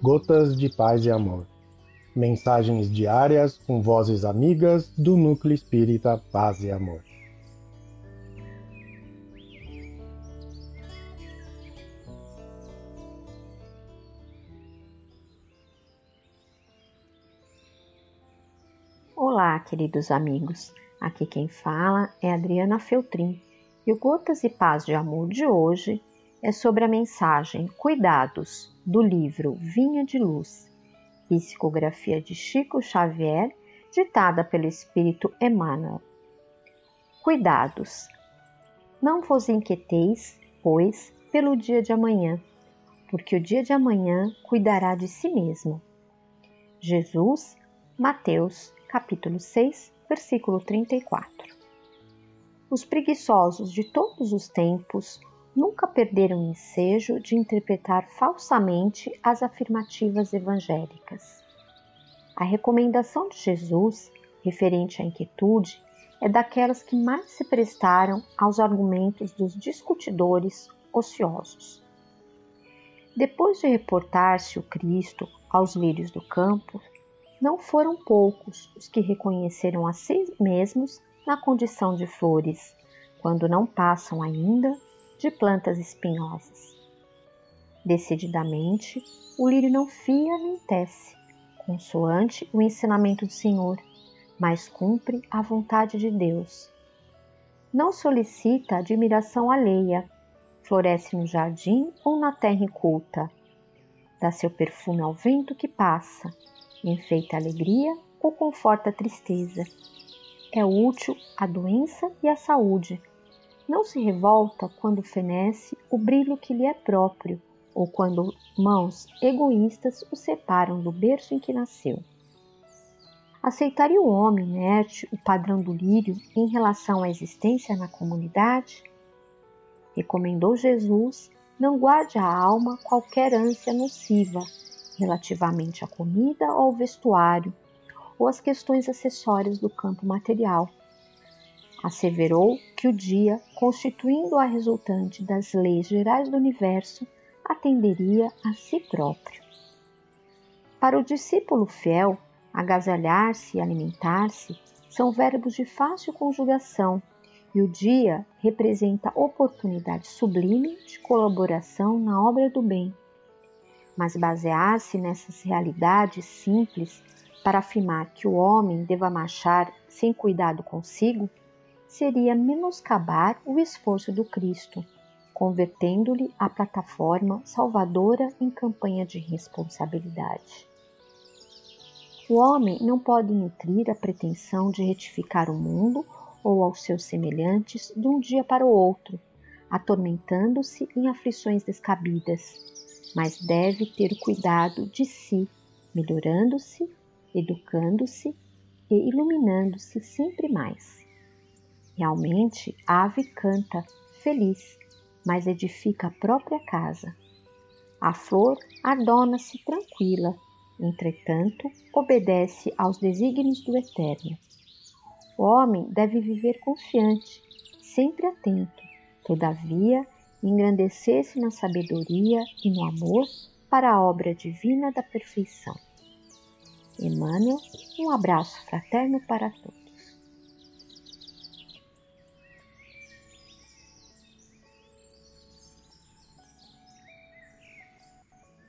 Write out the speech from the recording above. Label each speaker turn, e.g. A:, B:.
A: Gotas de Paz e Amor. Mensagens diárias com vozes amigas do Núcleo Espírita Paz e Amor.
B: Olá, queridos amigos. Aqui quem fala é Adriana Feltrin e o Gotas e Paz de Amor de hoje é sobre a mensagem Cuidados do livro Vinha de Luz, psicografia de Chico Xavier, ditada pelo Espírito Emmanuel. Cuidados. Não vos inquieteis, pois, pelo dia de amanhã, porque o dia de amanhã cuidará de si mesmo. Jesus, Mateus, capítulo 6, versículo 34. Os preguiçosos de todos os tempos nunca perderam o ensejo de interpretar falsamente as afirmativas evangélicas. A recomendação de Jesus, referente à inquietude, é daquelas que mais se prestaram aos argumentos dos discutidores ociosos. Depois de reportar-se o Cristo aos lírios do campo, não foram poucos os que reconheceram a si mesmos na condição de flores, quando não passam ainda de plantas espinhosas. Decididamente, o lírio não fia nem tece, consoante o ensinamento do Senhor, mas cumpre a vontade de Deus. Não solicita admiração alheia, floresce no jardim ou na terra inculta. Dá seu perfume ao vento que passa, enfeita a alegria ou conforta a tristeza. É útil à doença e à saúde, não se revolta quando fenece o brilho que lhe é próprio, ou quando mãos egoístas o separam do berço em que nasceu. Aceitaria o homem inerte o padrão do lírio em relação à existência na comunidade? Recomendou Jesus não guarde a alma qualquer ânsia nociva relativamente à comida ou ao vestuário ou às questões acessórias do campo material asseverou que o dia, constituindo a resultante das leis gerais do universo, atenderia a si próprio. Para o discípulo fiel, agasalhar-se e alimentar-se são verbos de fácil conjugação e o dia representa oportunidade sublime de colaboração na obra do bem. Mas basear-se nessas realidades simples para afirmar que o homem deva marchar sem cuidado consigo seria menoscabar o esforço do Cristo, convertendo-lhe a plataforma salvadora em campanha de responsabilidade. O homem não pode nutrir a pretensão de retificar o mundo ou aos seus semelhantes de um dia para o outro, atormentando-se em aflições descabidas, mas deve ter cuidado de si, melhorando-se, educando-se e iluminando-se sempre mais. Realmente, a ave canta, feliz, mas edifica a própria casa. A flor adorna-se tranquila, entretanto, obedece aos desígnios do Eterno. O homem deve viver confiante, sempre atento, todavia, engrandecer-se na sabedoria e no amor para a obra divina da perfeição. Emmanuel, um abraço fraterno para todos.